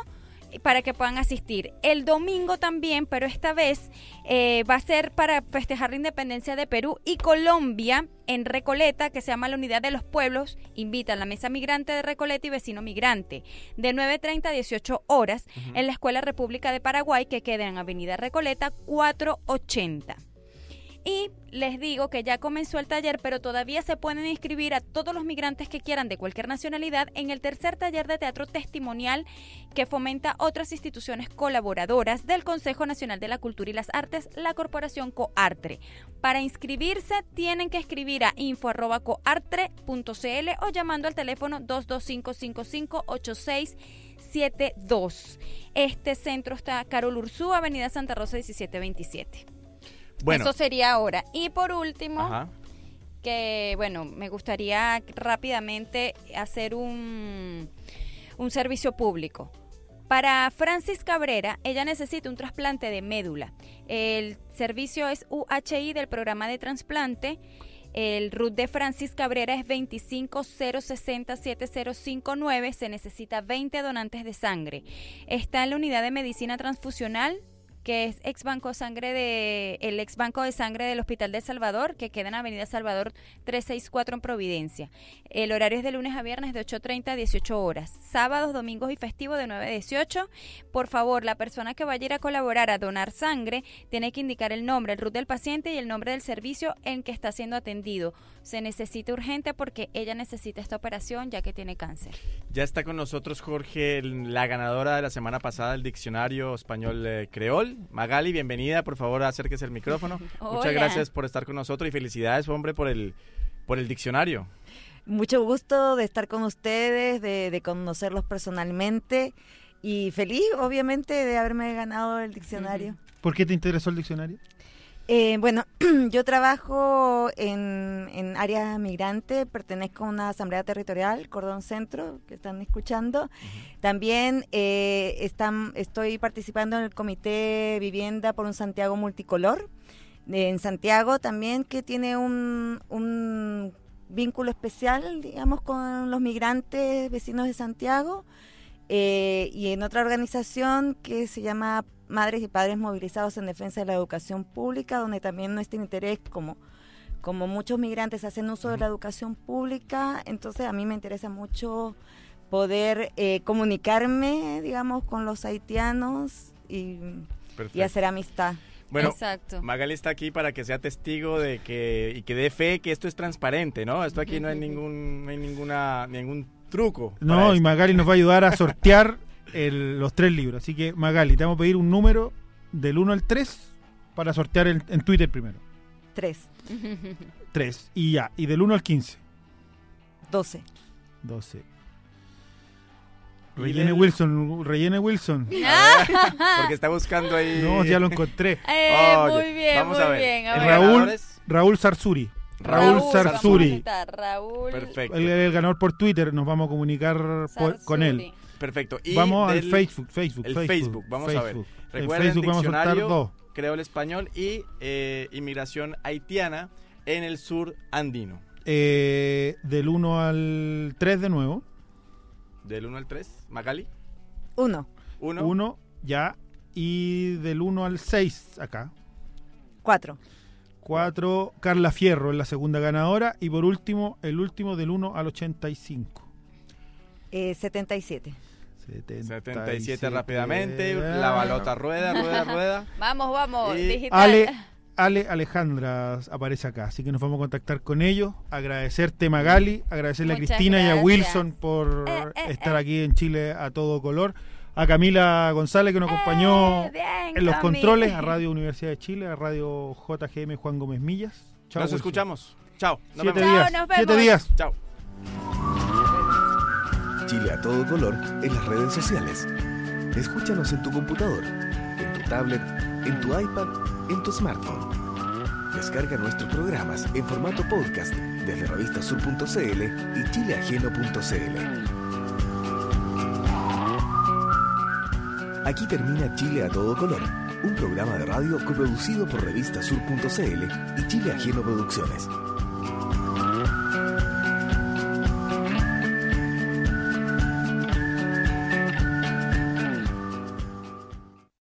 para que puedan asistir. El domingo también, pero esta vez eh, va a ser para festejar la independencia de Perú y Colombia en Recoleta, que se llama la Unidad de los Pueblos. Invita a la Mesa Migrante de Recoleta y Vecino Migrante, de 9.30 a 18 horas, en la Escuela República de Paraguay, que queda en Avenida Recoleta 480. Y les digo que ya comenzó el taller, pero todavía se pueden inscribir a todos los migrantes que quieran de cualquier nacionalidad en el tercer taller de teatro testimonial que fomenta otras instituciones colaboradoras del Consejo Nacional de la Cultura y las Artes, la Corporación Coartre. Para inscribirse tienen que escribir a info@coartre.cl o llamando al teléfono 225558672. Este centro está Carol Ursú, Avenida Santa Rosa 1727. Bueno. Eso sería ahora. Y por último, Ajá. que bueno, me gustaría rápidamente hacer un, un servicio público. Para Francis Cabrera, ella necesita un trasplante de médula. El servicio es UHI del programa de trasplante. El RUT de Francis Cabrera es 25060759. Se necesita 20 donantes de sangre. Está en la unidad de medicina transfusional que es ex banco sangre de el ex banco de sangre del Hospital de Salvador, que queda en Avenida Salvador 364 en Providencia. El horario es de lunes a viernes de 8:30 a 18 horas, sábados, domingos y festivos de 9 a 18. Por favor, la persona que vaya a ir a colaborar a donar sangre tiene que indicar el nombre, el RUT del paciente y el nombre del servicio en que está siendo atendido. Se necesita urgente porque ella necesita esta operación ya que tiene cáncer. Ya está con nosotros Jorge, la ganadora de la semana pasada del diccionario español eh, creol. Magali, bienvenida, por favor acérquese el micrófono. Hola. Muchas gracias por estar con nosotros y felicidades, hombre, por el, por el diccionario. Mucho gusto de estar con ustedes, de, de conocerlos personalmente y feliz, obviamente, de haberme ganado el diccionario. ¿Por qué te interesó el diccionario? Eh, bueno, yo trabajo en, en área migrante, pertenezco a una asamblea territorial, Cordón Centro, que están escuchando. También eh, están, estoy participando en el Comité Vivienda por un Santiago Multicolor, en Santiago también, que tiene un, un vínculo especial, digamos, con los migrantes vecinos de Santiago. Eh, y en otra organización que se llama Madres y Padres Movilizados en Defensa de la Educación Pública, donde también nuestro interés, como, como muchos migrantes hacen uso de la educación pública, entonces a mí me interesa mucho poder eh, comunicarme, digamos, con los haitianos y, hacer amistad. Bueno, Exacto. Magali está aquí para que sea testigo de que y que dé fe que esto es transparente, ¿no? Esto aquí no hay ningún no hay ninguna ningún truco. No, y. Magali nos va a ayudar a sortear el- los tres libros. Así que, Magali, te vamos a pedir un número del 1 al 3 para sortear el- en Twitter primero. Tres. 3. Y ya. Y del 1 al 15. Doce. 12. Y Rellene del- Wilson, rellene Wilson. Porque está buscando ahí. No, ya lo encontré. Eh, Oye, muy bien, vamos muy a ver. bien. A El ver. Raúl, Raúl Sarsuri. Raúl, Sarsuri. Raúl. Perfecto. Él es el ganador por Twitter. Nos vamos a comunicar por- con él. Perfecto. Y Vamos al del- Facebook, Facebook, el Facebook, Facebook, vamos a Facebook. ver. En Recuerden Facebook vamos a soltar diccionario, dos. creol español y eh, inmigración haitiana en el sur andino. Eh, del 1 al 3 de nuevo. Del 1 al 3, Magali. Uno. 1. 1, ya. Y del 1 al 6 acá. Cuatro. 4, Carla Fierro es la segunda ganadora. Y por último, el último del 1 al 85. Eh, 77. 77 rápidamente. La balota rueda, rueda, rueda. Vamos, vamos. Y- Digital. Ale, Ale Alejandra aparece acá, así que nos vamos a contactar con ellos. Agradecerte Magali, agradecerle Muchas a Cristina y a. Wilson por Eh, eh, estar eh. aquí en Chile a todo color. A Camila González que nos acompañó Eh, bien, en los controles, a Radio Universidad de Chile, a Radio JGM Juan Gómez Millas. Chao, Nos Wilson. escuchamos. Chao. Nos Siete vemos. días. nos Siete vemos. días. Chao. Chile a todo color en las redes sociales. Escúchanos en tu computador, en tu tablet, en tu iPad, en tu smartphone. Descarga nuestros programas en formato podcast desde revistasur.cl y chileajeno.cl. Aquí termina Chile a todo color, un programa de radio coproducido por revistasur.cl y Chile Ajeno Producciones.